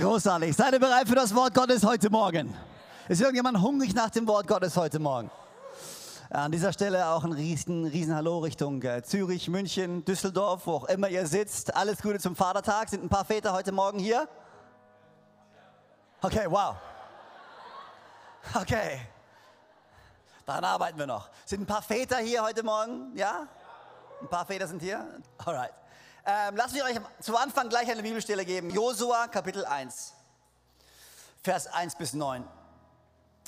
Großartig. Seid ihr bereit für das Wort Gottes heute Morgen? Ist irgendjemand hungrig nach dem Wort Gottes heute Morgen? An dieser Stelle auch ein riesen, riesen Hallo Richtung äh, Zürich, München, Düsseldorf, wo auch immer ihr sitzt. Alles Gute zum Vatertag. Sind ein paar Väter heute Morgen hier? Okay, wow. Okay. Daran arbeiten wir noch. Sind ein paar Väter hier heute Morgen? Ja? Ein paar Väter sind hier? Alright. Ähm, lasst mich euch zu Anfang gleich eine Bibelstelle geben. Josua Kapitel 1, Vers 1 bis 9.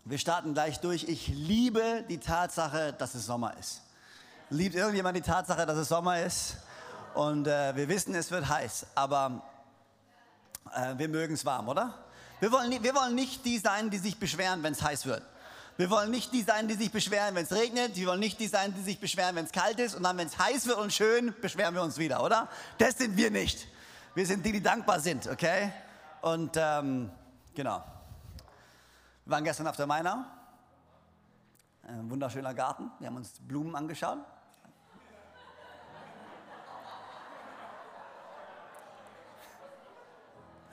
Wir starten gleich durch. Ich liebe die Tatsache, dass es Sommer ist. Liebt irgendjemand die Tatsache, dass es Sommer ist? Und äh, wir wissen, es wird heiß, aber äh, wir mögen es warm, oder? Wir wollen, wir wollen nicht die sein, die sich beschweren, wenn es heiß wird. Wir wollen nicht die sein, die sich beschweren, wenn es regnet. Wir wollen nicht die sein, die sich beschweren, wenn es kalt ist. Und dann, wenn es heiß wird und schön, beschweren wir uns wieder, oder? Das sind wir nicht. Wir sind die, die dankbar sind, okay? Und ähm, genau. Wir waren gestern auf der Mainau. Ein wunderschöner Garten. Wir haben uns Blumen angeschaut.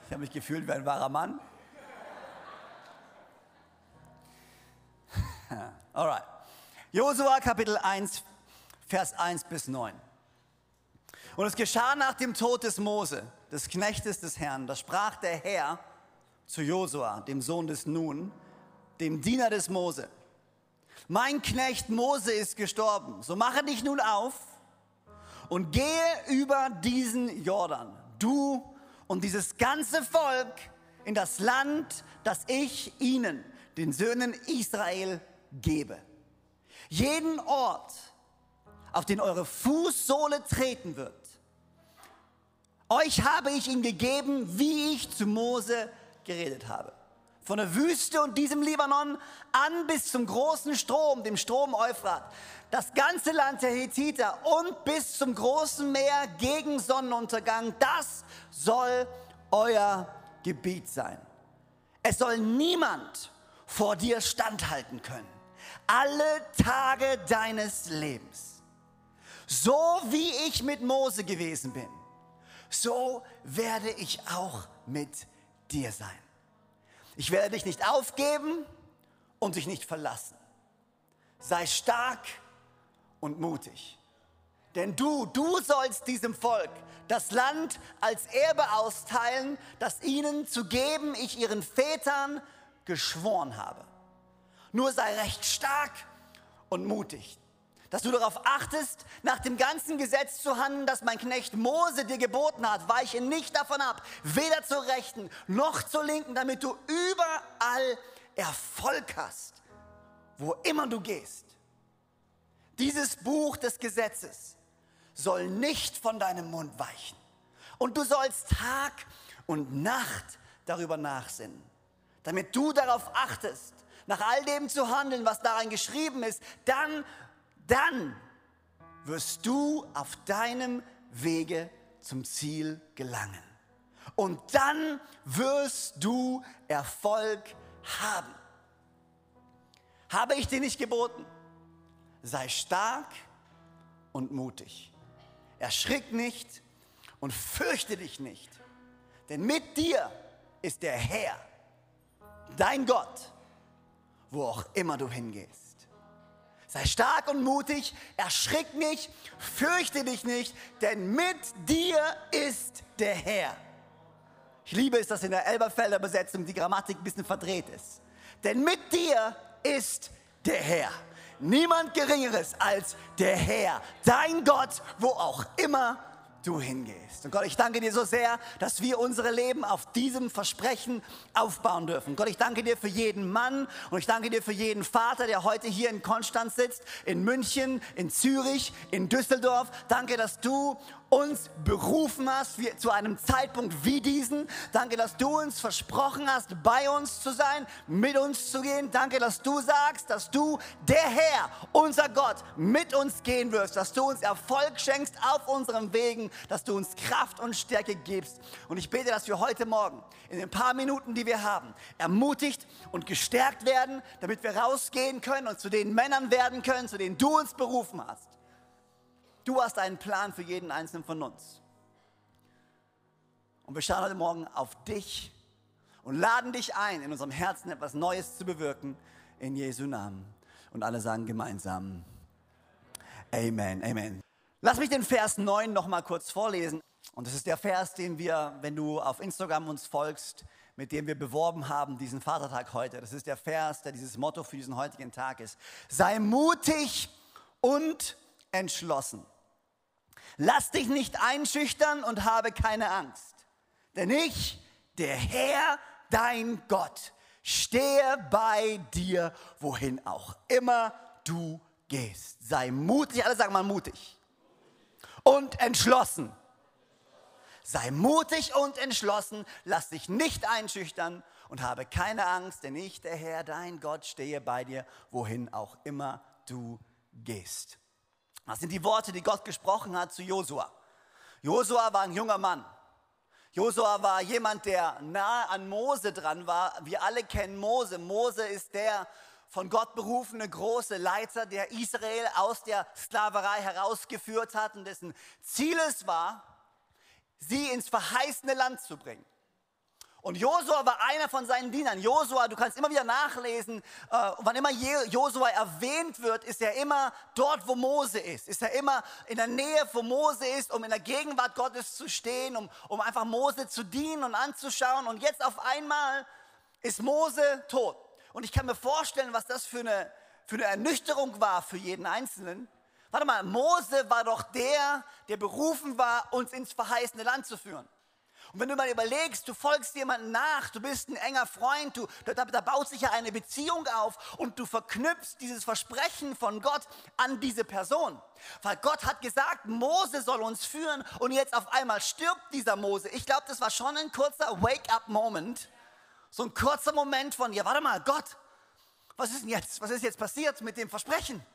Ich habe mich gefühlt wie ein wahrer Mann. Alright. Josua Kapitel 1, Vers 1 bis 9. Und es geschah nach dem Tod des Mose, des Knechtes des Herrn, da sprach der Herr zu Josua, dem Sohn des Nun, dem Diener des Mose. Mein Knecht Mose ist gestorben, so mache dich nun auf und gehe über diesen Jordan, du und dieses ganze Volk in das Land, das ich ihnen, den Söhnen Israel, gebe. Jeden Ort, auf den eure Fußsohle treten wird, euch habe ich ihn gegeben, wie ich zu Mose geredet habe. Von der Wüste und diesem Libanon an bis zum großen Strom, dem Strom Euphrat. Das ganze Land der Hethiter und bis zum großen Meer gegen Sonnenuntergang, das soll euer Gebiet sein. Es soll niemand vor dir standhalten können alle Tage deines Lebens. So wie ich mit Mose gewesen bin, so werde ich auch mit dir sein. Ich werde dich nicht aufgeben und dich nicht verlassen. Sei stark und mutig. Denn du, du sollst diesem Volk das Land als Erbe austeilen, das ihnen zu geben ich ihren Vätern geschworen habe. Nur sei recht stark und mutig, dass du darauf achtest, nach dem ganzen Gesetz zu handeln, das mein Knecht Mose dir geboten hat. Weiche nicht davon ab, weder zur Rechten noch zur Linken, damit du überall Erfolg hast, wo immer du gehst. Dieses Buch des Gesetzes soll nicht von deinem Mund weichen. Und du sollst Tag und Nacht darüber nachsinnen, damit du darauf achtest, nach all dem zu handeln, was darin geschrieben ist, dann, dann wirst du auf deinem Wege zum Ziel gelangen. Und dann wirst du Erfolg haben. Habe ich dir nicht geboten? Sei stark und mutig. Erschrick nicht und fürchte dich nicht. Denn mit dir ist der Herr, dein Gott, wo auch immer du hingehst. Sei stark und mutig, erschrick nicht, fürchte dich nicht, denn mit dir ist der Herr. Ich liebe es, dass in der Elberfelder Besetzung die Grammatik ein bisschen verdreht ist. Denn mit dir ist der Herr. Niemand Geringeres als der Herr, dein Gott, wo auch immer du hingehst. Und Gott, ich danke dir so sehr, dass wir unsere Leben auf diesem Versprechen aufbauen dürfen. Gott, ich danke dir für jeden Mann und ich danke dir für jeden Vater, der heute hier in Konstanz sitzt, in München, in Zürich, in Düsseldorf. Danke, dass du uns berufen hast zu einem Zeitpunkt wie diesen. Danke, dass du uns versprochen hast, bei uns zu sein, mit uns zu gehen. Danke, dass du sagst, dass du, der Herr, unser Gott, mit uns gehen wirst, dass du uns Erfolg schenkst auf unseren Wegen, dass du uns Kraft und Stärke gibst. Und ich bete, dass wir heute Morgen in den paar Minuten, die wir haben, ermutigt und gestärkt werden, damit wir rausgehen können und zu den Männern werden können, zu denen du uns berufen hast. Du hast einen Plan für jeden einzelnen von uns. Und wir schauen heute Morgen auf dich und laden dich ein, in unserem Herzen etwas Neues zu bewirken, in Jesu Namen. Und alle sagen gemeinsam, Amen, Amen. Lass mich den Vers 9 noch mal kurz vorlesen. Und das ist der Vers, den wir, wenn du auf Instagram uns folgst, mit dem wir beworben haben, diesen Vatertag heute. Das ist der Vers, der dieses Motto für diesen heutigen Tag ist. Sei mutig und entschlossen. Lass dich nicht einschüchtern und habe keine Angst. Denn ich, der Herr, dein Gott, stehe bei dir, wohin auch immer du gehst. Sei mutig, alle sagen mal mutig. Und entschlossen. Sei mutig und entschlossen, lass dich nicht einschüchtern und habe keine Angst, denn ich, der Herr, dein Gott, stehe bei dir, wohin auch immer du gehst. Das sind die Worte, die Gott gesprochen hat zu Josua. Josua war ein junger Mann. Josua war jemand, der nahe an Mose dran war. Wir alle kennen Mose. Mose ist der von Gott berufene große Leiter, der Israel aus der Sklaverei herausgeführt hat und dessen Ziel es war, sie ins verheißene Land zu bringen. Und Josua war einer von seinen Dienern. Josua, du kannst immer wieder nachlesen, äh, wann immer Josua erwähnt wird, ist er immer dort, wo Mose ist. Ist er immer in der Nähe, wo Mose ist, um in der Gegenwart Gottes zu stehen, um, um einfach Mose zu dienen und anzuschauen. Und jetzt auf einmal ist Mose tot. Und ich kann mir vorstellen, was das für eine, für eine Ernüchterung war für jeden Einzelnen. Warte mal, Mose war doch der, der berufen war, uns ins verheißene Land zu führen. Und wenn du mal überlegst, du folgst jemandem nach, du bist ein enger Freund, du, da, da baut sich ja eine Beziehung auf und du verknüpfst dieses Versprechen von Gott an diese Person. Weil Gott hat gesagt, Mose soll uns führen und jetzt auf einmal stirbt dieser Mose. Ich glaube, das war schon ein kurzer Wake-up-Moment. So ein kurzer Moment von, ja, warte mal, Gott, was ist denn jetzt? Was ist jetzt passiert mit dem Versprechen?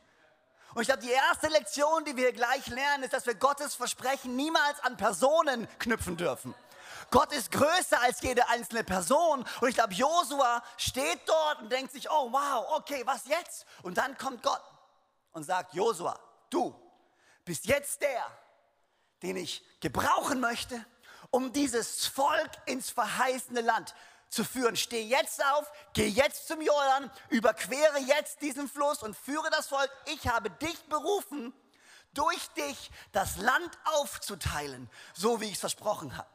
Und ich glaube, die erste Lektion, die wir gleich lernen, ist, dass wir Gottes Versprechen niemals an Personen knüpfen dürfen. Gott ist größer als jede einzelne Person. Und ich glaube, Josua steht dort und denkt sich, oh wow, okay, was jetzt? Und dann kommt Gott und sagt, Josua, du bist jetzt der, den ich gebrauchen möchte, um dieses Volk ins verheißene Land zu führen. Steh jetzt auf, geh jetzt zum Jordan, überquere jetzt diesen Fluss und führe das Volk. Ich habe dich berufen, durch dich das Land aufzuteilen, so wie ich es versprochen habe.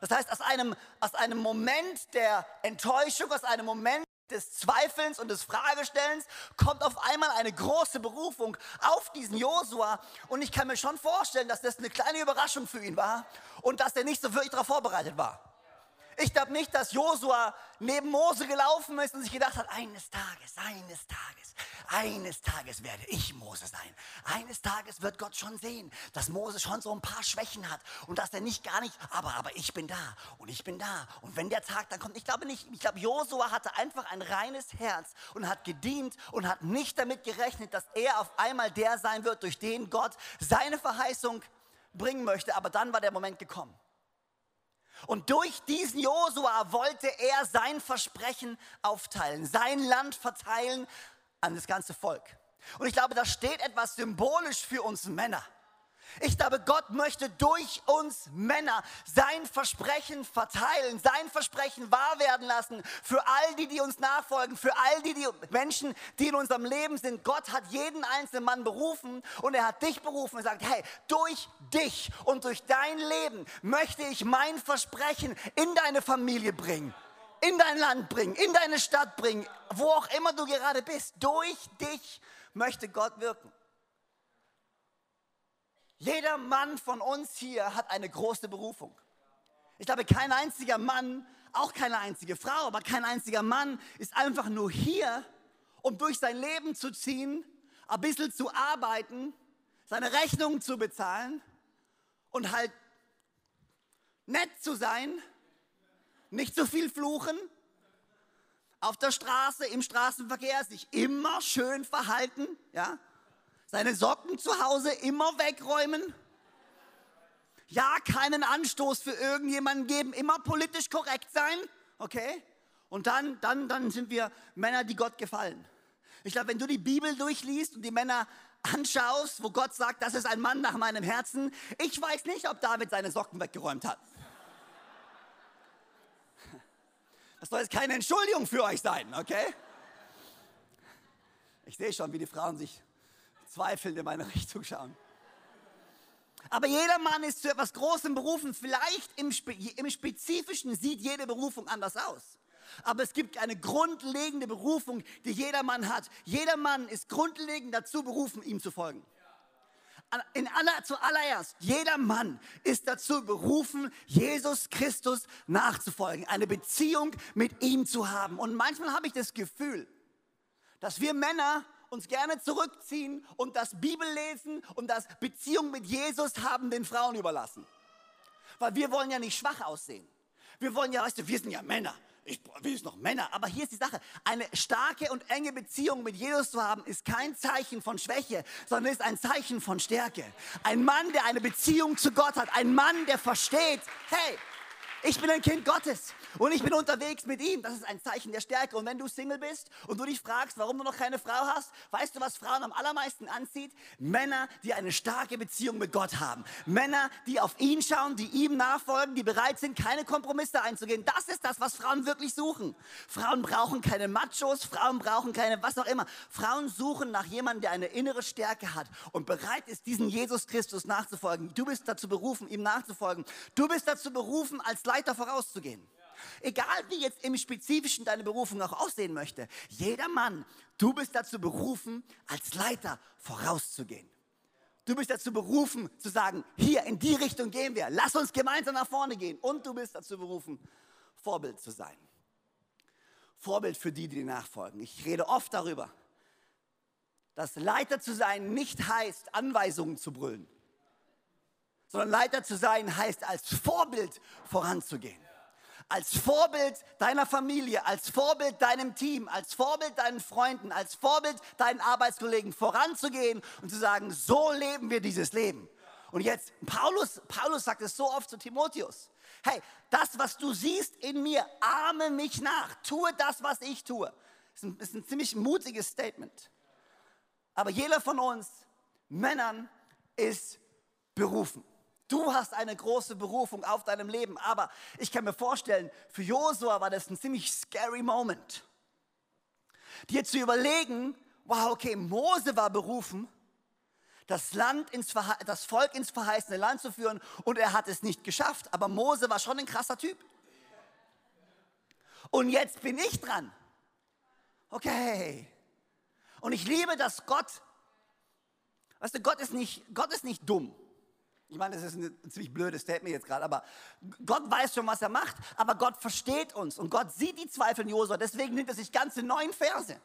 Das heißt, aus einem, aus einem Moment der Enttäuschung, aus einem Moment des Zweifelns und des Fragestellens kommt auf einmal eine große Berufung auf diesen Josua. Und ich kann mir schon vorstellen, dass das eine kleine Überraschung für ihn war und dass er nicht so wirklich darauf vorbereitet war. Ich glaube nicht, dass Josua neben Mose gelaufen ist und sich gedacht hat, eines Tages, eines Tages, eines Tages werde ich Mose sein. Eines Tages wird Gott schon sehen, dass Mose schon so ein paar Schwächen hat und dass er nicht gar nicht, aber, aber ich bin da und ich bin da. Und wenn der Tag dann kommt, ich glaube nicht, ich glaube, Josua hatte einfach ein reines Herz und hat gedient und hat nicht damit gerechnet, dass er auf einmal der sein wird, durch den Gott seine Verheißung bringen möchte. Aber dann war der Moment gekommen. Und durch diesen Josua wollte er sein Versprechen aufteilen, sein Land verteilen an das ganze Volk. Und ich glaube, da steht etwas symbolisch für uns Männer. Ich glaube, Gott möchte durch uns Männer sein Versprechen verteilen, sein Versprechen wahr werden lassen für all die, die uns nachfolgen, für all die, die Menschen, die in unserem Leben sind. Gott hat jeden einzelnen Mann berufen und er hat dich berufen und sagt, hey, durch dich und durch dein Leben möchte ich mein Versprechen in deine Familie bringen in dein Land bringen, in deine Stadt bringen, wo auch immer du gerade bist. Durch dich möchte Gott wirken. Jeder Mann von uns hier hat eine große Berufung. Ich glaube, kein einziger Mann, auch keine einzige Frau, aber kein einziger Mann ist einfach nur hier, um durch sein Leben zu ziehen, ein bisschen zu arbeiten, seine Rechnungen zu bezahlen und halt nett zu sein, nicht zu viel fluchen, auf der Straße, im Straßenverkehr sich immer schön verhalten, ja, seine Socken zu Hause immer wegräumen. Ja, keinen Anstoß für irgendjemanden geben, immer politisch korrekt sein, okay? Und dann, dann, dann sind wir Männer, die Gott gefallen. Ich glaube, wenn du die Bibel durchliest und die Männer anschaust, wo Gott sagt, das ist ein Mann nach meinem Herzen, ich weiß nicht, ob David seine Socken weggeräumt hat. Das soll jetzt keine Entschuldigung für euch sein, okay? Ich sehe schon, wie die Frauen sich zweifelnd in meine Richtung schauen. Aber jeder Mann ist zu etwas Großem berufen. Vielleicht im, Spe im Spezifischen sieht jede Berufung anders aus. Aber es gibt eine grundlegende Berufung, die jeder Mann hat. Jeder Mann ist grundlegend dazu berufen, ihm zu folgen. In aller, zuallererst, jeder Mann ist dazu berufen, Jesus Christus nachzufolgen, eine Beziehung mit ihm zu haben. Und manchmal habe ich das Gefühl, dass wir Männer uns gerne zurückziehen und das Bibellesen und das Beziehung mit Jesus haben den Frauen überlassen. Weil wir wollen ja nicht schwach aussehen. Wir wollen ja, weißt du, wir sind ja Männer. Ich will es noch Männer. Aber hier ist die Sache. Eine starke und enge Beziehung mit Jesus zu haben, ist kein Zeichen von Schwäche, sondern ist ein Zeichen von Stärke. Ein Mann, der eine Beziehung zu Gott hat. Ein Mann, der versteht, hey, ich bin ein Kind Gottes und ich bin unterwegs mit ihm. Das ist ein Zeichen der Stärke. Und wenn du Single bist und du dich fragst, warum du noch keine Frau hast, weißt du, was Frauen am allermeisten anzieht? Männer, die eine starke Beziehung mit Gott haben. Männer, die auf ihn schauen, die ihm nachfolgen, die bereit sind, keine Kompromisse einzugehen. Das ist das, was Frauen wirklich suchen. Frauen brauchen keine Machos, Frauen brauchen keine was auch immer. Frauen suchen nach jemandem, der eine innere Stärke hat und bereit ist, diesen Jesus Christus nachzufolgen. Du bist dazu berufen, ihm nachzufolgen. Du bist dazu berufen, als Leiter vorauszugehen. Egal wie jetzt im Spezifischen deine Berufung auch aussehen möchte. Jeder Mann, du bist dazu berufen, als Leiter vorauszugehen. Du bist dazu berufen zu sagen, hier in die Richtung gehen wir. Lass uns gemeinsam nach vorne gehen. Und du bist dazu berufen, Vorbild zu sein. Vorbild für die, die dir nachfolgen. Ich rede oft darüber, dass Leiter zu sein nicht heißt, Anweisungen zu brüllen sondern Leiter zu sein heißt als Vorbild voranzugehen. Als Vorbild deiner Familie, als Vorbild deinem Team, als Vorbild deinen Freunden, als Vorbild deinen Arbeitskollegen voranzugehen und zu sagen, so leben wir dieses Leben. Und jetzt, Paulus, Paulus sagt es so oft zu Timotheus. Hey, das, was du siehst in mir, ahme mich nach. Tue das, was ich tue. Das ist ist ein ziemlich mutiges Statement. Aber jeder von uns Männern ist berufen. Du hast eine große Berufung auf deinem Leben. Aber ich kann mir vorstellen, für Josua war das ein ziemlich scary Moment. Dir zu überlegen, wow, okay, Mose war berufen, das, Land ins, das Volk ins verheißene Land zu führen und er hat es nicht geschafft. Aber Mose war schon ein krasser Typ. Und jetzt bin ich dran. Okay. Und ich liebe, dass Gott, weißt du, Gott ist nicht, Gott ist nicht dumm. Ich meine, das ist ein ziemlich blödes Statement jetzt gerade, aber Gott weiß schon, was er macht, aber Gott versteht uns und Gott sieht die Zweifel in Josua, deswegen nimmt er sich ganze neun Verse.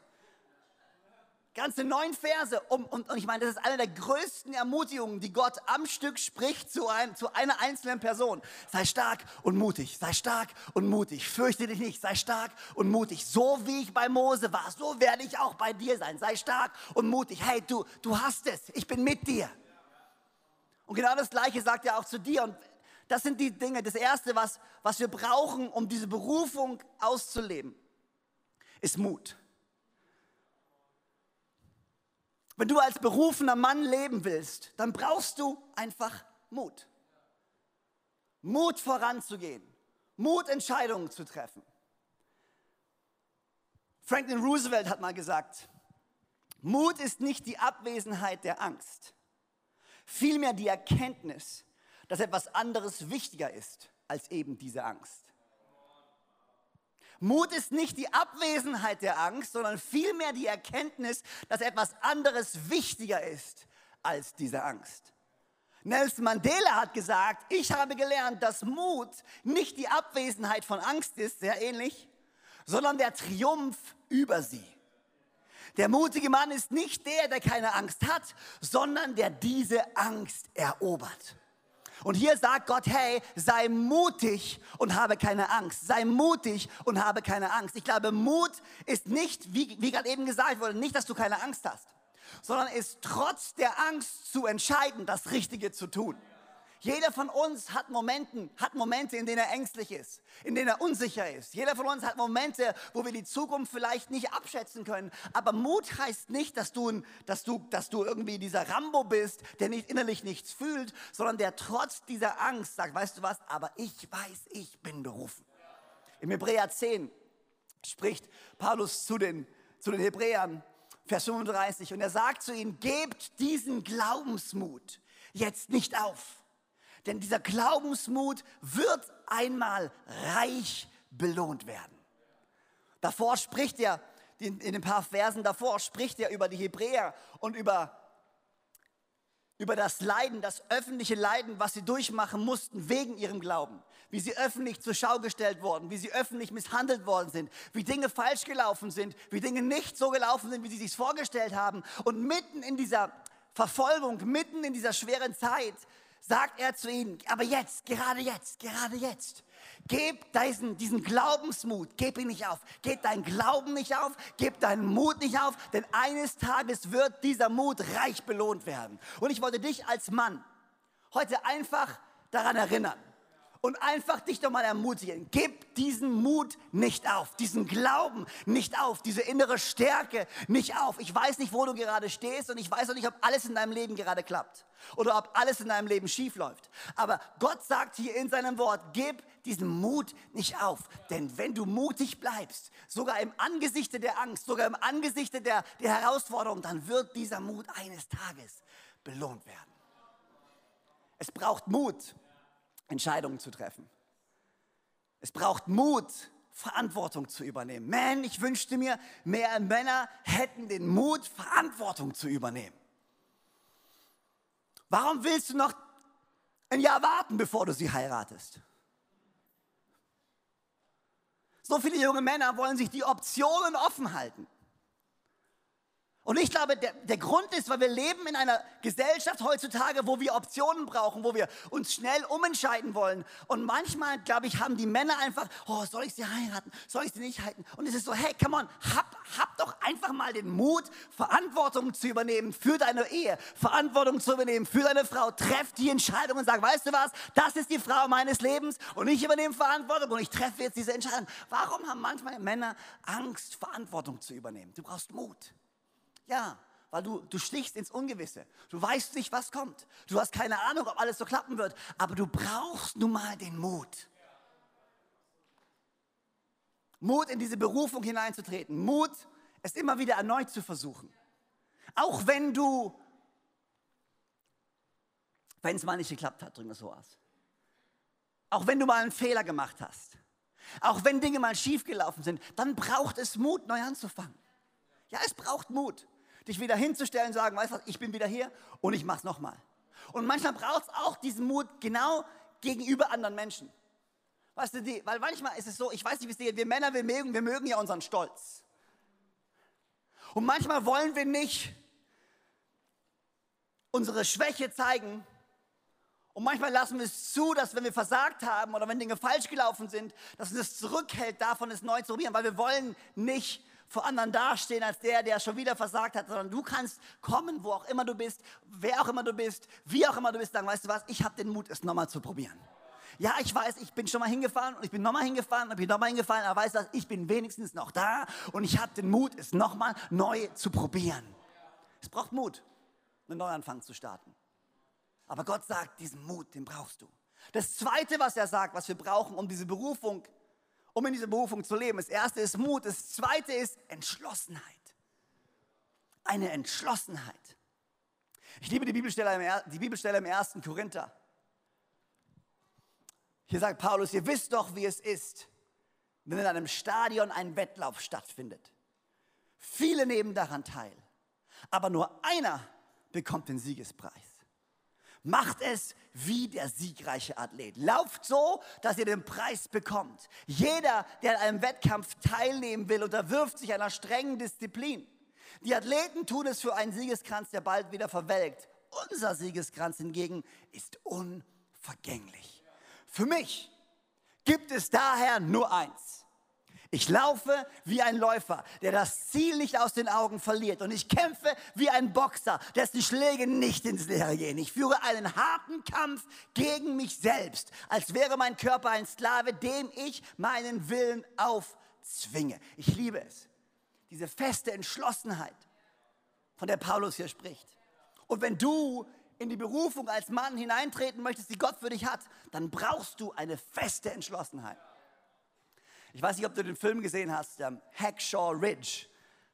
Ganze neun Verse. Um, und, und ich meine, das ist eine der größten Ermutigungen, die Gott am Stück spricht zu, ein, zu einer einzelnen Person. Sei stark und mutig, sei stark und mutig. Fürchte dich nicht, sei stark und mutig. So wie ich bei Mose war, so werde ich auch bei dir sein. Sei stark und mutig. Hey, du, du hast es, ich bin mit dir. Und genau das Gleiche sagt er auch zu dir. Und das sind die Dinge, das Erste, was, was wir brauchen, um diese Berufung auszuleben, ist Mut. Wenn du als berufener Mann leben willst, dann brauchst du einfach Mut. Mut voranzugehen, Mut Entscheidungen zu treffen. Franklin Roosevelt hat mal gesagt, Mut ist nicht die Abwesenheit der Angst vielmehr die Erkenntnis, dass etwas anderes wichtiger ist als eben diese Angst. Mut ist nicht die Abwesenheit der Angst, sondern vielmehr die Erkenntnis, dass etwas anderes wichtiger ist als diese Angst. Nelson Mandela hat gesagt, ich habe gelernt, dass Mut nicht die Abwesenheit von Angst ist, sehr ähnlich, sondern der Triumph über sie. Der mutige Mann ist nicht der, der keine Angst hat, sondern der diese Angst erobert. Und hier sagt Gott, hey, sei mutig und habe keine Angst. Sei mutig und habe keine Angst. Ich glaube, Mut ist nicht, wie, wie gerade eben gesagt wurde, nicht, dass du keine Angst hast, sondern ist trotz der Angst zu entscheiden, das Richtige zu tun. Jeder von uns hat, Momenten, hat Momente, in denen er ängstlich ist, in denen er unsicher ist. Jeder von uns hat Momente, wo wir die Zukunft vielleicht nicht abschätzen können. Aber Mut heißt nicht, dass du, dass du, dass du irgendwie dieser Rambo bist, der nicht innerlich nichts fühlt, sondern der trotz dieser Angst sagt, weißt du was, aber ich weiß, ich bin berufen. Im Hebräer 10 spricht Paulus zu den, zu den Hebräern, Vers 35, und er sagt zu ihnen, gebt diesen Glaubensmut jetzt nicht auf. Denn dieser Glaubensmut wird einmal reich belohnt werden. Davor spricht er, in, den paar Versen davor, spricht er über die Hebräer und über über das Leiden, das öffentliche Leiden, was sie durchmachen mussten wegen ihrem Glauben, wie sie öffentlich zur Schau gestellt wurden, wie sie öffentlich misshandelt worden sind, wie Dinge falsch gelaufen sind, wie Dinge nicht so gelaufen sind, wie sie sich vorgestellt haben. Und mitten in dieser Verfolgung, mitten in dieser schweren Zeit, sagt er zu ihnen, aber jetzt, gerade jetzt, gerade jetzt, Gib diesen, diesen Glaubensmut, gib ihn nicht auf. Gib deinen Glauben nicht auf, gib deinen Mut nicht auf, denn eines Tages wird dieser Mut reich belohnt werden. Und ich wollte dich als Mann heute einfach daran erinnern, und einfach dich doch mal ermutigen. Gib diesen Mut nicht auf, diesen Glauben nicht auf, diese innere Stärke nicht auf. Ich weiß nicht, wo du gerade stehst und ich weiß auch nicht, ob alles in deinem Leben gerade klappt oder ob alles in deinem Leben schief läuft. Aber Gott sagt hier in seinem Wort, gib diesen Mut nicht auf. Denn wenn du mutig bleibst, sogar im Angesicht der Angst, sogar im Angesicht der, der Herausforderung, dann wird dieser Mut eines Tages belohnt werden. Es braucht Mut Entscheidungen zu treffen. Es braucht Mut, Verantwortung zu übernehmen. Man, ich wünschte mir, mehr Männer hätten den Mut, Verantwortung zu übernehmen. Warum willst du noch ein Jahr warten, bevor du sie heiratest? So viele junge Männer wollen sich die Optionen offen halten. Und ich glaube, der, der Grund ist, weil wir leben in einer Gesellschaft heutzutage, wo wir Optionen brauchen, wo wir uns schnell umentscheiden wollen. Und manchmal, glaube ich, haben die Männer einfach, oh, soll ich sie heiraten? Soll ich sie nicht heiraten? Und es ist so, hey, come on, hab, hab doch einfach mal den Mut, Verantwortung zu übernehmen für deine Ehe, Verantwortung zu übernehmen für deine Frau. Treff die Entscheidung und sag, weißt du was, das ist die Frau meines Lebens und ich übernehme Verantwortung und ich treffe jetzt diese Entscheidung. Warum haben manchmal Männer Angst, Verantwortung zu übernehmen? Du brauchst Mut. Ja, weil du, du stichst ins Ungewisse. Du weißt nicht, was kommt. Du hast keine Ahnung, ob alles so klappen wird. Aber du brauchst nun mal den Mut. Mut, in diese Berufung hineinzutreten. Mut, es immer wieder erneut zu versuchen. Auch wenn du, wenn es mal nicht geklappt hat, drücken wir so aus. Auch wenn du mal einen Fehler gemacht hast. Auch wenn Dinge mal schiefgelaufen sind, dann braucht es Mut, neu anzufangen. Ja, es braucht Mut dich wieder hinzustellen und sagen, weißt du was, ich bin wieder hier und ich mach's nochmal. Und manchmal braucht es auch diesen Mut genau gegenüber anderen Menschen. Weißt du, die, weil manchmal ist es so, ich weiß nicht, wie es dir geht, wir Männer, wir mögen, wir mögen ja unseren Stolz. Und manchmal wollen wir nicht unsere Schwäche zeigen. Und manchmal lassen wir es zu, dass wenn wir versagt haben oder wenn Dinge falsch gelaufen sind, dass uns das zurückhält, davon es neu zu probieren, weil wir wollen nicht vor anderen dastehen als der, der schon wieder versagt hat, sondern du kannst kommen, wo auch immer du bist, wer auch immer du bist, wie auch immer du bist, sagen, weißt du was, ich habe den Mut, es nochmal zu probieren. Ja, ich weiß, ich bin schon mal hingefahren und ich bin nochmal hingefahren und ich bin nochmal hingefahren, aber weißt du, ich bin wenigstens noch da und ich habe den Mut, es nochmal neu zu probieren. Es braucht Mut, einen Neuanfang zu starten. Aber Gott sagt, diesen Mut, den brauchst du. Das Zweite, was er sagt, was wir brauchen, um diese Berufung um in dieser Berufung zu leben. Das erste ist Mut, das zweite ist Entschlossenheit. Eine Entschlossenheit. Ich liebe die Bibelstelle im, die Bibelstelle im 1. Korinther. Hier sagt Paulus, ihr wisst doch, wie es ist, wenn in einem Stadion ein Wettlauf stattfindet. Viele nehmen daran teil, aber nur einer bekommt den Siegespreis. Macht es wie der siegreiche Athlet. Lauft so, dass ihr den Preis bekommt. Jeder, der an einem Wettkampf teilnehmen will, unterwirft sich einer strengen Disziplin. Die Athleten tun es für einen Siegeskranz, der bald wieder verwelkt. Unser Siegeskranz hingegen ist unvergänglich. Für mich gibt es daher nur eins. Ich laufe wie ein Läufer, der das Ziel nicht aus den Augen verliert. Und ich kämpfe wie ein Boxer, dessen Schläge nicht ins Leere gehen. Ich führe einen harten Kampf gegen mich selbst, als wäre mein Körper ein Sklave, dem ich meinen Willen aufzwinge. Ich liebe es. Diese feste Entschlossenheit, von der Paulus hier spricht. Und wenn du in die Berufung als Mann hineintreten möchtest, die Gott für dich hat, dann brauchst du eine feste Entschlossenheit. Ich weiß nicht, ob du den Film gesehen hast. Ähm, Hackshaw Ridge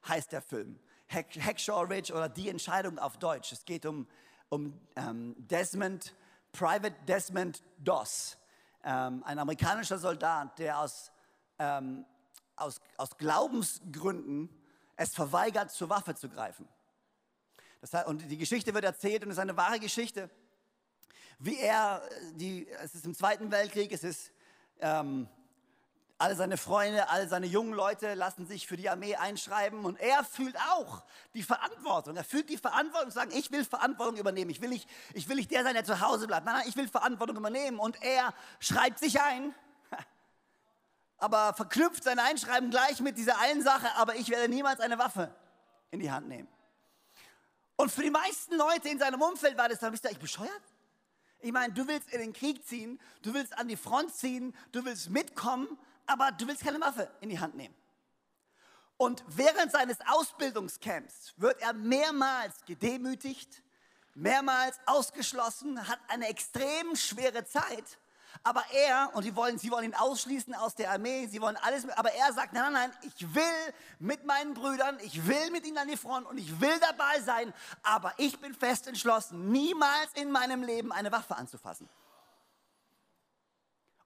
heißt der Film. Hack, Hackshaw Ridge oder Die Entscheidung auf Deutsch. Es geht um, um ähm, Desmond, Private Desmond Doss, ähm, ein amerikanischer Soldat, der aus, ähm, aus, aus Glaubensgründen es verweigert, zur Waffe zu greifen. Das heißt, und die Geschichte wird erzählt und es ist eine wahre Geschichte, wie er, die, es ist im Zweiten Weltkrieg, es ist ähm, alle seine Freunde, alle seine jungen Leute lassen sich für die Armee einschreiben und er fühlt auch die Verantwortung. Er fühlt die Verantwortung und sagt, ich will Verantwortung übernehmen. Ich will, nicht, ich will nicht der sein, der zu Hause bleibt. Nein, nein, ich will Verantwortung übernehmen. Und er schreibt sich ein, aber verknüpft sein Einschreiben gleich mit dieser einen Sache, aber ich werde niemals eine Waffe in die Hand nehmen. Und für die meisten Leute in seinem Umfeld war das dann, bist du eigentlich bescheuert? Ich meine, du willst in den Krieg ziehen, du willst an die Front ziehen, du willst mitkommen, aber du willst keine Waffe in die Hand nehmen. Und während seines Ausbildungscamps wird er mehrmals gedemütigt, mehrmals ausgeschlossen, hat eine extrem schwere Zeit. Aber er, und sie wollen, sie wollen ihn ausschließen aus der Armee, sie wollen alles, aber er sagt, nein, nein, nein, ich will mit meinen Brüdern, ich will mit ihnen an die Front und ich will dabei sein, aber ich bin fest entschlossen, niemals in meinem Leben eine Waffe anzufassen.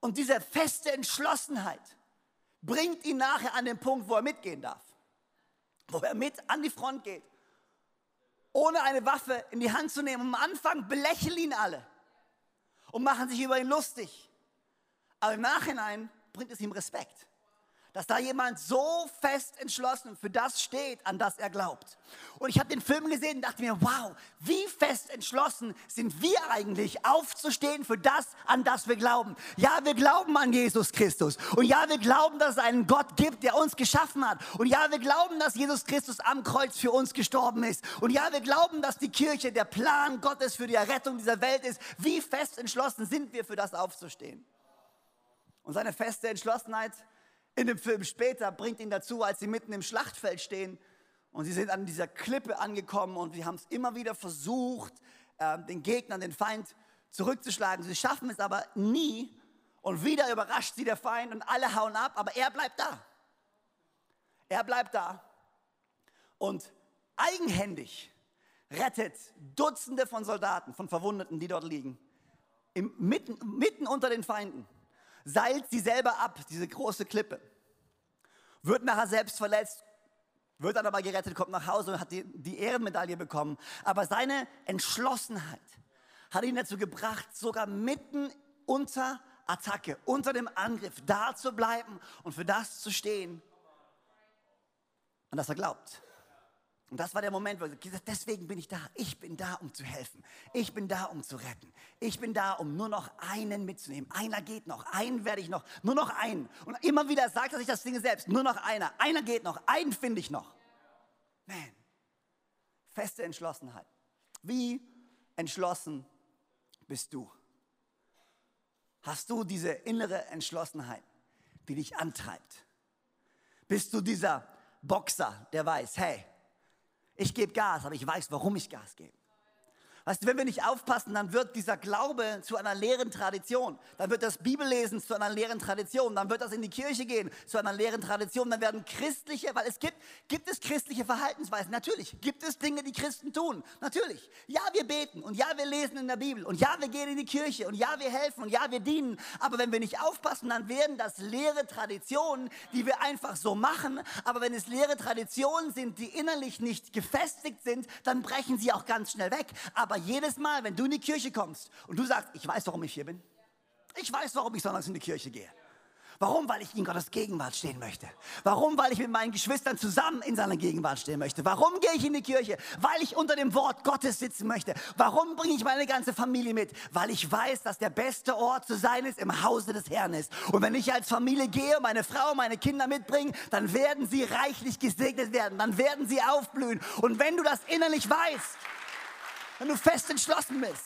Und diese feste Entschlossenheit bringt ihn nachher an den Punkt, wo er mitgehen darf. Wo er mit an die Front geht. Ohne eine Waffe in die Hand zu nehmen. Am Anfang belächeln ihn alle und machen sich über ihn lustig. Aber im Nachhinein bringt es ihm Respekt dass da jemand so fest entschlossen für das steht, an das er glaubt. Und ich habe den Film gesehen und dachte mir, wow, wie fest entschlossen sind wir eigentlich aufzustehen für das, an das wir glauben. Ja, wir glauben an Jesus Christus. Und ja, wir glauben, dass es einen Gott gibt, der uns geschaffen hat. Und ja, wir glauben, dass Jesus Christus am Kreuz für uns gestorben ist. Und ja, wir glauben, dass die Kirche der Plan Gottes für die Errettung dieser Welt ist. Wie fest entschlossen sind wir für das aufzustehen? Und seine feste Entschlossenheit in dem Film später bringt ihn dazu, als sie mitten im Schlachtfeld stehen und sie sind an dieser Klippe angekommen und sie haben es immer wieder versucht, ähm, den Gegner, den Feind zurückzuschlagen. Sie schaffen es aber nie und wieder überrascht sie der Feind und alle hauen ab, aber er bleibt da. Er bleibt da und eigenhändig rettet Dutzende von Soldaten, von Verwundeten, die dort liegen, im, mitten, mitten unter den Feinden seilt sie selber ab, diese große Klippe. Wird nachher selbst verletzt, wird dann aber gerettet, kommt nach Hause und hat die, die Ehrenmedaille bekommen. Aber seine Entschlossenheit hat ihn dazu gebracht, sogar mitten unter Attacke, unter dem Angriff da zu bleiben und für das zu stehen, an das er glaubt. Und das war der Moment, wo ich gesagt deswegen bin ich da. Ich bin da, um zu helfen. Ich bin da, um zu retten. Ich bin da, um nur noch einen mitzunehmen. Einer geht noch, einen werde ich noch, nur noch einen. Und immer wieder sagt er sich das Ding selbst, nur noch einer. Einer geht noch, einen finde ich noch. Man, feste Entschlossenheit. Wie entschlossen bist du? Hast du diese innere Entschlossenheit, die dich antreibt? Bist du dieser Boxer, der weiß, hey, ich gebe Gas, aber ich weiß, warum ich Gas gebe. Weißt du, wenn wir nicht aufpassen, dann wird dieser Glaube zu einer leeren Tradition. Dann wird das Bibellesen zu einer leeren Tradition. Dann wird das in die Kirche gehen zu einer leeren Tradition. Dann werden christliche, weil es gibt, gibt es christliche Verhaltensweisen. Natürlich. Gibt es Dinge, die Christen tun. Natürlich. Ja, wir beten und ja, wir lesen in der Bibel und ja, wir gehen in die Kirche und ja, wir helfen und ja, wir dienen. Aber wenn wir nicht aufpassen, dann werden das leere Traditionen, die wir einfach so machen. Aber wenn es leere Traditionen sind, die innerlich nicht gefestigt sind, dann brechen sie auch ganz schnell weg. Aber aber jedes Mal, wenn du in die Kirche kommst und du sagst, ich weiß, warum ich hier bin. Ich weiß, warum ich sonntags in die Kirche gehe. Warum? Weil ich in Gottes Gegenwart stehen möchte. Warum? Weil ich mit meinen Geschwistern zusammen in seiner Gegenwart stehen möchte. Warum gehe ich in die Kirche? Weil ich unter dem Wort Gottes sitzen möchte. Warum bringe ich meine ganze Familie mit? Weil ich weiß, dass der beste Ort zu sein ist, im Hause des Herrn ist. Und wenn ich als Familie gehe, meine Frau, meine Kinder mitbringen, dann werden sie reichlich gesegnet werden. Dann werden sie aufblühen. Und wenn du das innerlich weißt, wenn du fest entschlossen bist,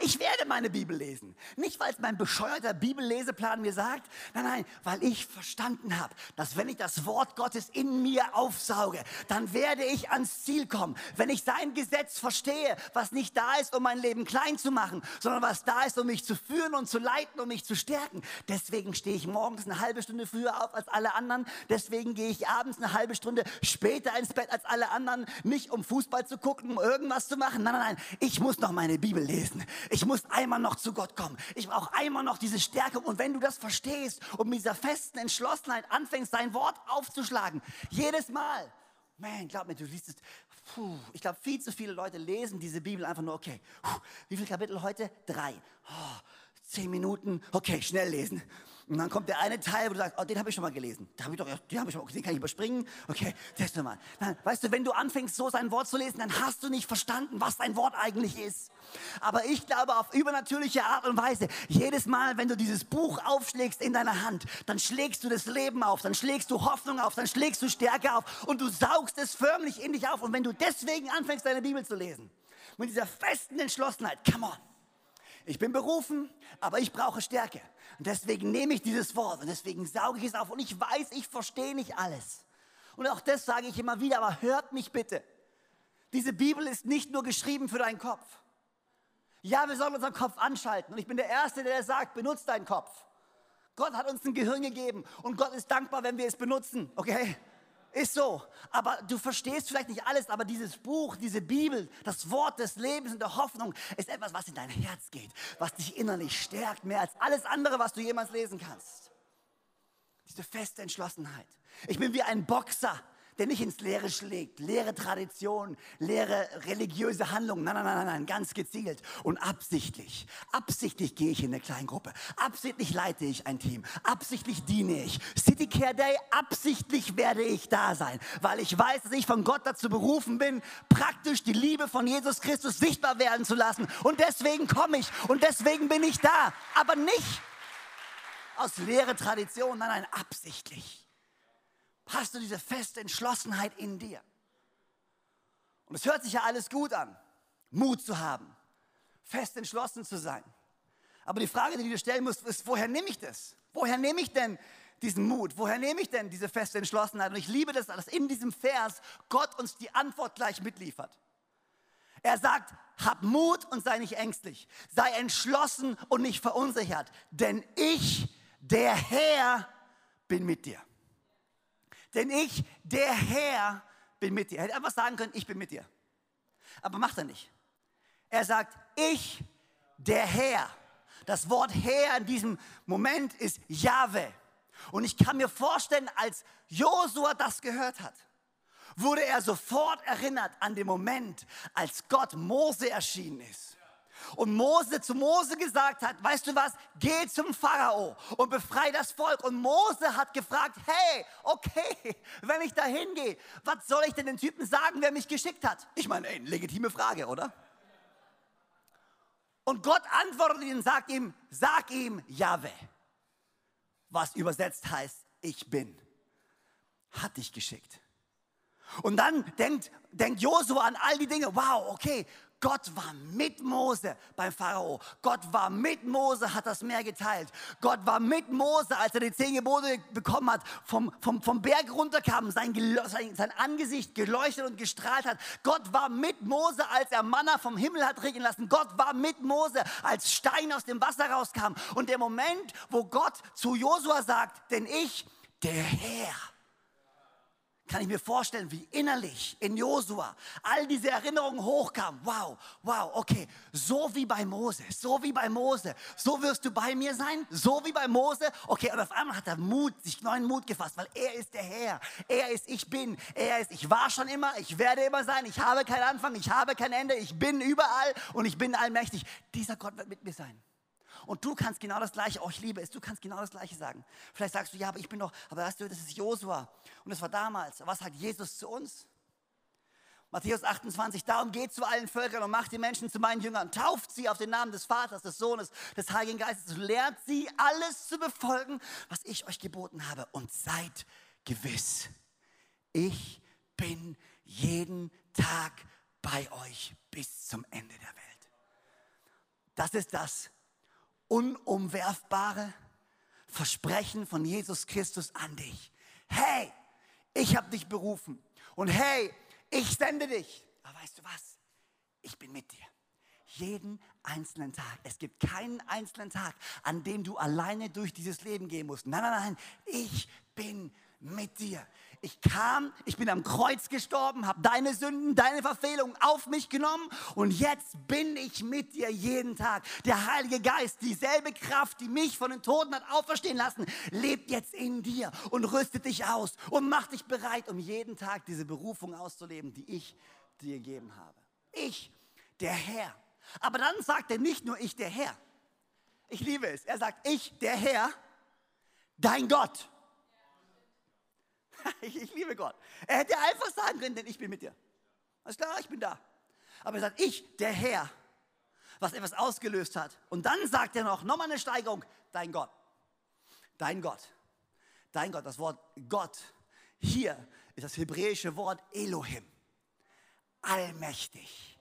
Ich werde meine Bibel lesen. Nicht, weil es mein bescheuerter Bibelleseplan mir sagt, nein, nein, weil ich verstanden habe, dass wenn ich das Wort Gottes in mir aufsauge, dann werde ich ans Ziel kommen. Wenn ich sein Gesetz verstehe, was nicht da ist, um mein Leben klein zu machen, sondern was da ist, um mich zu führen und zu leiten, um mich zu stärken. Deswegen stehe ich morgens eine halbe Stunde früher auf als alle anderen. Deswegen gehe ich abends eine halbe Stunde später ins Bett als alle anderen. Nicht um Fußball zu gucken, um irgendwas zu machen. Nein, nein, nein. Ich muss noch meine Bibel lesen. Ich muss einmal noch zu Gott kommen. Ich brauche einmal noch diese Stärke. Und wenn du das verstehst und mit dieser festen Entschlossenheit anfängst, dein Wort aufzuschlagen, jedes Mal, man, glaub mir, du liest es. Puh, ich glaube, viel zu viele Leute lesen diese Bibel einfach nur, okay, puh, wie viele Kapitel heute? Drei. Oh, zehn Minuten, okay, schnell lesen. Und dann kommt der eine Teil, wo du sagst, oh, den habe ich schon mal gelesen. Den habe ich doch, den habe ich schon mal, den kann ich überspringen. Okay, test mal. Dann, weißt du, wenn du anfängst, so sein Wort zu lesen, dann hast du nicht verstanden, was dein Wort eigentlich ist. Aber ich glaube auf übernatürliche Art und Weise, jedes Mal, wenn du dieses Buch aufschlägst in deiner Hand, dann schlägst du das Leben auf, dann schlägst du Hoffnung auf, dann schlägst du Stärke auf und du saugst es förmlich in dich auf. Und wenn du deswegen anfängst, deine Bibel zu lesen, mit dieser festen Entschlossenheit, come on, ich bin berufen, aber ich brauche Stärke. Und deswegen nehme ich dieses Wort und deswegen sauge ich es auf. Und ich weiß, ich verstehe nicht alles. Und auch das sage ich immer wieder, aber hört mich bitte. Diese Bibel ist nicht nur geschrieben für deinen Kopf. Ja, wir sollen unseren Kopf anschalten. Und ich bin der Erste, der sagt, benutzt deinen Kopf. Gott hat uns ein Gehirn gegeben und Gott ist dankbar, wenn wir es benutzen, okay? Ist so. Aber du verstehst vielleicht nicht alles, aber dieses Buch, diese Bibel, das Wort des Lebens und der Hoffnung ist etwas, was in dein Herz geht, was dich innerlich stärkt, mehr als alles andere, was du jemals lesen kannst. Diese feste Entschlossenheit. Ich bin wie ein Boxer, der nicht ins Leere schlägt. Leere Tradition, leere religiöse Handlungen. Nein, nein, nein, nein, ganz gezielt und absichtlich. Absichtlich gehe ich in eine Kleingruppe. Absichtlich leite ich ein Team. Absichtlich diene ich. City Care Day, absichtlich werde ich da sein, weil ich weiß, dass ich von Gott dazu berufen bin, praktisch die Liebe von Jesus Christus sichtbar werden zu lassen. Und deswegen komme ich und deswegen bin ich da. Aber nicht aus leere Tradition, nein, nein, absichtlich hast du diese feste Entschlossenheit in dir. Und es hört sich ja alles gut an, Mut zu haben, fest entschlossen zu sein. Aber die Frage, die du dir stellen musst, ist, woher nehme ich das? Woher nehme ich denn diesen Mut? Woher nehme ich denn diese feste Entschlossenheit? Und ich liebe das, dass in diesem Vers Gott uns die Antwort gleich mitliefert. Er sagt, hab Mut und sei nicht ängstlich. Sei entschlossen und nicht verunsichert. Denn ich, der Herr, bin mit dir. Denn ich, der Herr, bin mit dir. Er hätte einfach sagen können, ich bin mit dir. Aber macht er nicht. Er sagt, ich, der Herr. Das Wort Herr in diesem Moment ist Jahwe. Und ich kann mir vorstellen, als Josua das gehört hat, wurde er sofort erinnert an den Moment, als Gott Mose erschienen ist und Mose zu Mose gesagt hat, weißt du was, geh zum Pharao und befrei das Volk. Und Mose hat gefragt, hey, okay, wenn ich da hingehe, was soll ich denn den Typen sagen, wer mich geschickt hat? Ich meine, ey, legitime Frage, oder? Und Gott antwortet ihm und sagt ihm, sag ihm Jahwe, was übersetzt heißt, ich bin, hat dich geschickt. Und dann denkt, denkt Josua an all die Dinge, wow, okay, Gott war mit Mose beim Pharao. Gott war mit Mose, hat das Meer geteilt. Gott war mit Mose, als er die zehn Gebote bekommen hat, vom, vom, vom Berg runterkam, sein, sein, sein Angesicht geleuchtet und gestrahlt hat. Gott war mit Mose, als er Manna vom Himmel hat regnen lassen. Gott war mit Mose, als Stein aus dem Wasser rauskam. Und der Moment, wo Gott zu Josua sagt, denn ich, der Herr, kann ich mir vorstellen, wie innerlich in Josua all diese Erinnerungen hochkamen. Wow, wow, okay, so wie bei Mose, so wie bei Mose, so wirst du bei mir sein, so wie bei Mose. Okay, und auf einmal hat er Mut, sich neuen Mut gefasst, weil er ist der Herr, er ist ich bin, er ist ich war schon immer, ich werde immer sein, ich habe keinen Anfang, ich habe kein Ende, ich bin überall und ich bin allmächtig. Dieser Gott wird mit mir sein. Und du kannst genau das Gleiche, oh, ich liebe es, du kannst genau das Gleiche sagen. Vielleicht sagst du, ja, aber ich bin doch, aber weißt du, das ist Josua und das war damals. Was sagt Jesus zu uns? Matthäus 28, darum geht zu allen Völkern und macht die Menschen zu meinen Jüngern, tauft sie auf den Namen des Vaters, des Sohnes, des Heiligen Geistes, lehrt sie alles zu befolgen, was ich euch geboten habe und seid gewiss, ich bin jeden Tag bei euch bis zum Ende der Welt. Das ist das unumwerfbare Versprechen von Jesus Christus an dich. Hey, ich habe dich berufen und hey, ich sende dich. Aber weißt du was? Ich bin mit dir. Jeden einzelnen Tag. Es gibt keinen einzelnen Tag, an dem du alleine durch dieses Leben gehen musst. Nein, nein, nein. Ich bin mit dir. Ich kam, ich bin am Kreuz gestorben, habe deine Sünden, deine Verfehlungen auf mich genommen und jetzt bin ich mit dir jeden Tag. Der Heilige Geist, dieselbe Kraft, die mich von den Toten hat auferstehen lassen, lebt jetzt in dir und rüstet dich aus und macht dich bereit, um jeden Tag diese Berufung auszuleben, die ich dir gegeben habe. Ich, der Herr. Aber dann sagt er nicht nur ich, der Herr. Ich liebe es. Er sagt ich, der Herr, dein Gott. Ich, ich, liebe Gott. Er hätte einfach sagen können, denn ich bin mit dir. Alles klar, ich bin da. Aber er sagt, ich, der Herr, was etwas ausgelöst hat. Und dann sagt er noch, nochmal eine Steigerung, dein Gott. Dein Gott. Dein Gott, das Wort Gott. Hier ist das hebräische Wort Elohim. Allmächtig.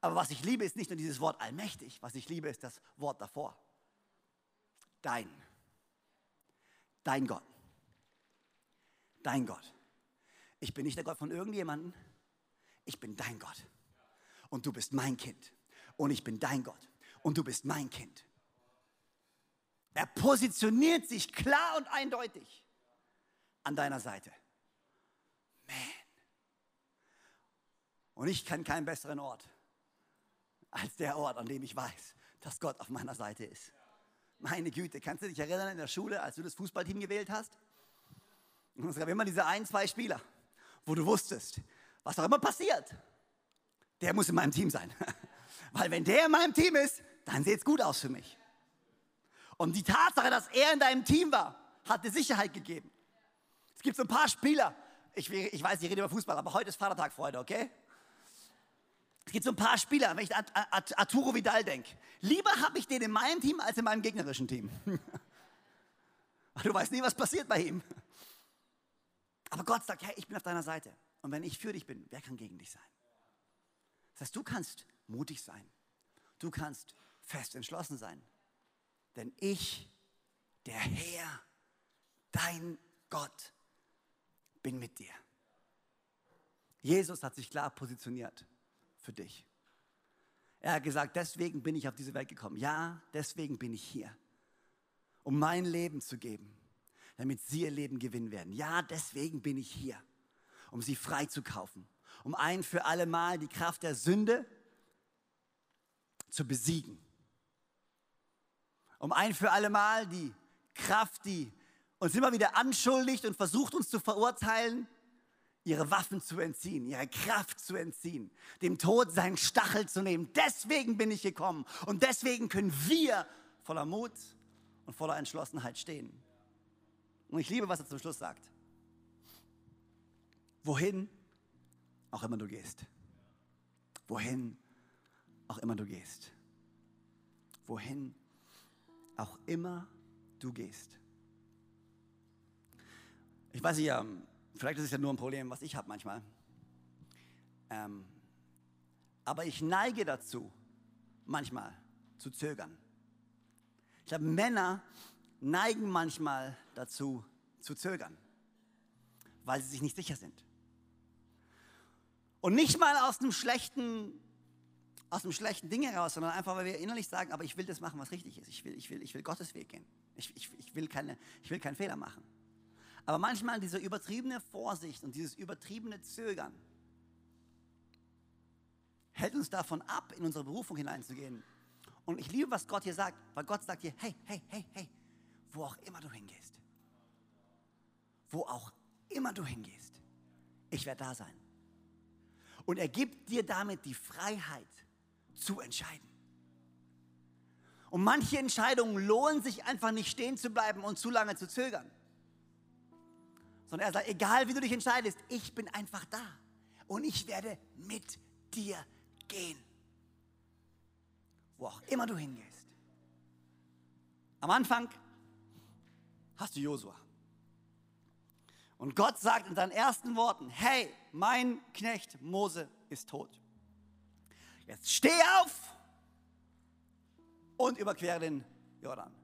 Aber was ich liebe, ist nicht nur dieses Wort allmächtig. Was ich liebe, ist das Wort davor. Dein. Dein Gott dein Gott. Ich bin nicht der Gott von irgendjemandem, ich bin dein Gott. Und du bist mein Kind. Und ich bin dein Gott. Und du bist mein Kind. Er positioniert sich klar und eindeutig an deiner Seite. Man. Und ich kenne keinen besseren Ort als der Ort, an dem ich weiß, dass Gott auf meiner Seite ist. Meine Güte, kannst du dich erinnern in der Schule, als du das Fußballteam gewählt hast? Und es gab immer diese ein, zwei Spieler, wo du wusstest, was auch immer passiert, der muss in meinem Team sein. Weil wenn der in meinem Team ist, dann sieht es gut aus für mich. Und die Tatsache, dass er in deinem Team war, hat dir Sicherheit gegeben. Es gibt so ein paar Spieler, ich, ich weiß, ich rede über Fußball, aber heute ist Vatertag, Freunde, okay? Es gibt so ein paar Spieler, wenn ich an Arturo Vidal denke. Lieber habe ich den in meinem Team als in meinem gegnerischen Team. du weißt nie, was passiert bei ihm. Aber Gott sagt, hey, ich bin auf deiner Seite. Und wenn ich für dich bin, wer kann gegen dich sein? Das heißt, du kannst mutig sein. Du kannst fest entschlossen sein. Denn ich, der Herr, dein Gott, bin mit dir. Jesus hat sich klar positioniert für dich. Er hat gesagt, deswegen bin ich auf diese Welt gekommen. Ja, deswegen bin ich hier, um mein Leben zu geben damit sie ihr Leben gewinnen werden. Ja, deswegen bin ich hier, um sie freizukaufen, um ein für alle Mal die Kraft der Sünde zu besiegen. Um ein für alle Mal die Kraft, die uns immer wieder anschuldigt und versucht uns zu verurteilen, ihre Waffen zu entziehen, ihre Kraft zu entziehen, dem Tod seinen Stachel zu nehmen. Deswegen bin ich gekommen und deswegen können wir voller Mut und voller Entschlossenheit stehen. Und ich liebe, was er zum Schluss sagt. Wohin auch immer du gehst. Wohin auch immer du gehst. Wohin auch immer du gehst. Ich weiß nicht, ähm, vielleicht ist es ja nur ein Problem, was ich habe manchmal. Ähm, aber ich neige dazu, manchmal zu zögern. Ich glaube, Männer neigen manchmal dazu zu zögern, weil sie sich nicht sicher sind. Und nicht mal aus einem schlechten, aus einem schlechten Ding heraus, sondern einfach, weil wir innerlich sagen, aber ich will das machen, was richtig ist. Ich will, ich will, ich will Gottes Weg gehen. Ich, ich, ich, will keine, ich will keinen Fehler machen. Aber manchmal diese übertriebene Vorsicht und dieses übertriebene Zögern hält uns davon ab, in unsere Berufung hineinzugehen. Und ich liebe, was Gott hier sagt, weil Gott sagt hier, hey, hey, hey, hey, wo auch immer du hingehst. Wo auch immer du hingehst. Ich werde da sein. Und er gibt dir damit die Freiheit zu entscheiden. Und manche Entscheidungen lohnen sich einfach nicht stehen zu bleiben und zu lange zu zögern. Sondern er sagt, egal wie du dich entscheidest, ich bin einfach da. Und ich werde mit dir gehen. Wo auch immer du hingehst. Am Anfang hast du Josua. Und Gott sagt in seinen ersten Worten, hey, mein Knecht Mose ist tot. Jetzt steh auf und überquere den Jordan.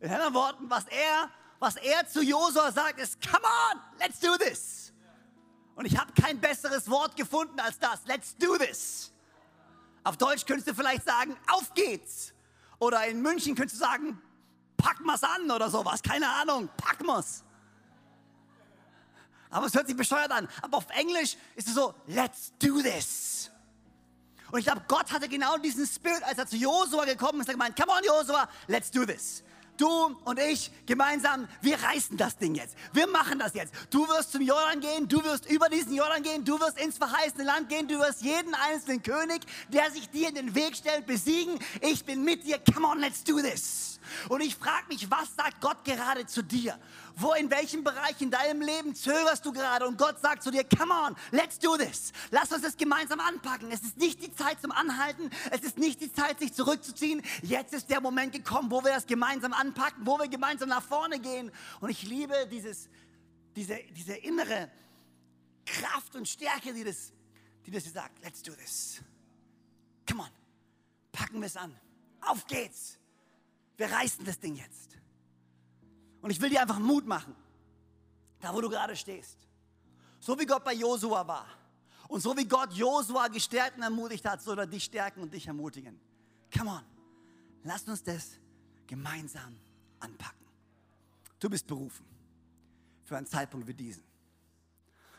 In anderen Worten, was er, was er zu Josua sagt, ist, come on, let's do this. Und ich habe kein besseres Wort gefunden als das, let's do this. Auf Deutsch könntest du vielleicht sagen, auf geht's. Oder in München könntest du sagen, pack mal's an oder sowas, keine Ahnung, pack mal's. Aber es hört sich bescheuert an. Aber auf Englisch ist es so, let's do this. Und ich glaube, Gott hatte genau diesen Spirit, als er zu Josua gekommen ist, er gemeint, come on Josua, let's do this. Du und ich gemeinsam, wir reißen das Ding jetzt. Wir machen das jetzt. Du wirst zum Jordan gehen, du wirst über diesen Jordan gehen, du wirst ins verheißene Land gehen, du wirst jeden einzelnen König, der sich dir in den Weg stellt, besiegen. Ich bin mit dir. Come on, let's do this. Und ich frage mich, was sagt Gott gerade zu dir? Wo, in welchem Bereich in deinem Leben zögerst du gerade? Und Gott sagt zu dir, come on, let's do this. Lass uns das gemeinsam anpacken. Es ist nicht die Zeit zum Anhalten. Es ist nicht die Zeit, sich zurückzuziehen. Jetzt ist der Moment gekommen, wo wir das gemeinsam anpacken, wo wir gemeinsam nach vorne gehen. Und ich liebe dieses, diese, diese innere Kraft und Stärke, die das, die das sagt. Let's do this. Come on. Packen wir es an. Auf geht's. Wir reißen das Ding jetzt. Und ich will dir einfach Mut machen, da wo du gerade stehst. So wie Gott bei Josua war und so wie Gott Josua gestärkt und ermutigt hat, soll er dich stärken und dich ermutigen. Come on, lass uns das gemeinsam anpacken. Du bist berufen für einen Zeitpunkt wie diesen.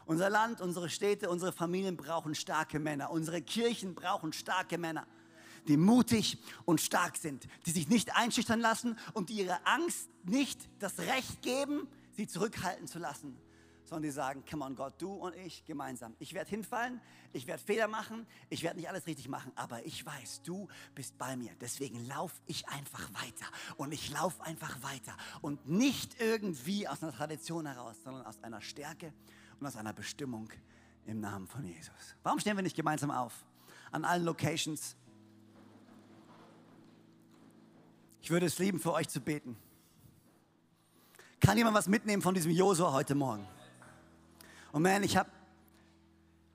Unser Land, unsere Städte, unsere Familien brauchen starke Männer. Unsere Kirchen brauchen starke Männer die mutig und stark sind, die sich nicht einschüchtern lassen und die ihre Angst nicht das Recht geben, sie zurückhalten zu lassen, sondern die sagen, come on Gott, du und ich gemeinsam. Ich werde hinfallen, ich werde Fehler machen, ich werde nicht alles richtig machen, aber ich weiß, du bist bei mir. Deswegen laufe ich einfach weiter und ich laufe einfach weiter und nicht irgendwie aus einer Tradition heraus, sondern aus einer Stärke und aus einer Bestimmung im Namen von Jesus. Warum stehen wir nicht gemeinsam auf? An allen Locations Ich würde es lieben, für euch zu beten. Kann jemand was mitnehmen von diesem Josua heute Morgen? Und man, ich habe,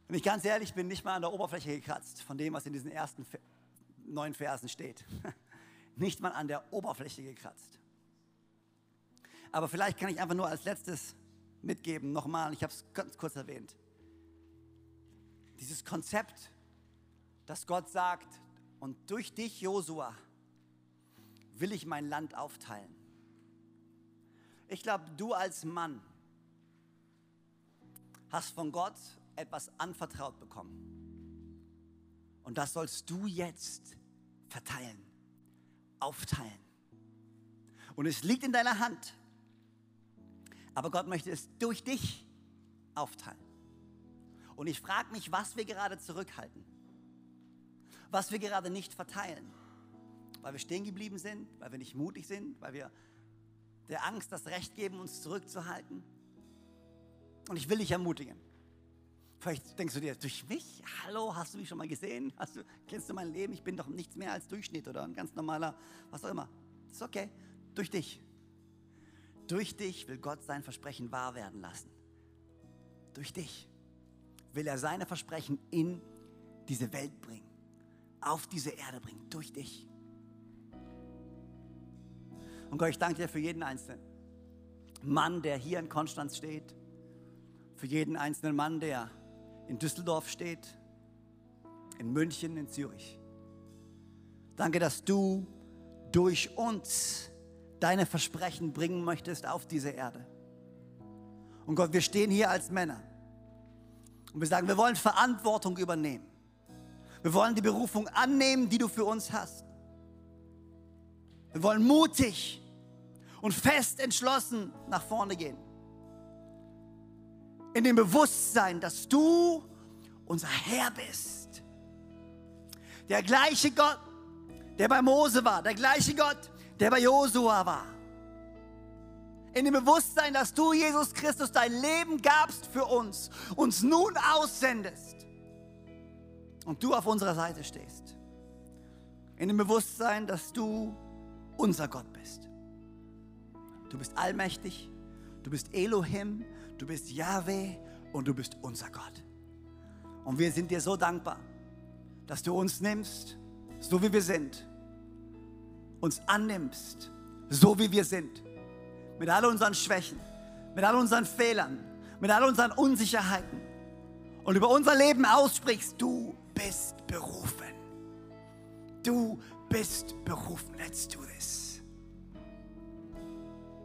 wenn ich ganz ehrlich bin, nicht mal an der Oberfläche gekratzt von dem, was in diesen ersten neun Versen steht. Nicht mal an der Oberfläche gekratzt. Aber vielleicht kann ich einfach nur als letztes mitgeben, nochmal, ich habe es ganz kurz erwähnt. Dieses Konzept, dass Gott sagt, und durch dich, Josua, will ich mein Land aufteilen. Ich glaube, du als Mann hast von Gott etwas anvertraut bekommen. Und das sollst du jetzt verteilen, aufteilen. Und es liegt in deiner Hand. Aber Gott möchte es durch dich aufteilen. Und ich frage mich, was wir gerade zurückhalten, was wir gerade nicht verteilen weil wir stehen geblieben sind, weil wir nicht mutig sind, weil wir der Angst das Recht geben, uns zurückzuhalten. Und ich will dich ermutigen. Vielleicht denkst du dir, durch mich? Hallo, hast du mich schon mal gesehen? Hast du, kennst du mein Leben? Ich bin doch nichts mehr als Durchschnitt oder ein ganz normaler, was auch immer. Ist okay. Durch dich. Durch dich will Gott sein Versprechen wahr werden lassen. Durch dich will er seine Versprechen in diese Welt bringen, auf diese Erde bringen, durch dich. Und Gott, ich danke dir für jeden einzelnen Mann, der hier in Konstanz steht, für jeden einzelnen Mann, der in Düsseldorf steht, in München, in Zürich. Danke, dass du durch uns deine Versprechen bringen möchtest auf diese Erde. Und Gott, wir stehen hier als Männer und wir sagen, wir wollen Verantwortung übernehmen. Wir wollen die Berufung annehmen, die du für uns hast. Wir wollen mutig und fest entschlossen nach vorne gehen. In dem Bewusstsein, dass du unser Herr bist. Der gleiche Gott, der bei Mose war, der gleiche Gott, der bei Josua war. In dem Bewusstsein, dass du, Jesus Christus, dein Leben gabst für uns, uns nun aussendest und du auf unserer Seite stehst. In dem Bewusstsein, dass du unser Gott bist. Du bist allmächtig, du bist Elohim, du bist Yahweh und du bist unser Gott. Und wir sind dir so dankbar, dass du uns nimmst, so wie wir sind, uns annimmst, so wie wir sind, mit all unseren Schwächen, mit all unseren Fehlern, mit all unseren Unsicherheiten und über unser Leben aussprichst, du bist berufen. Du bist berufen. Let's do this.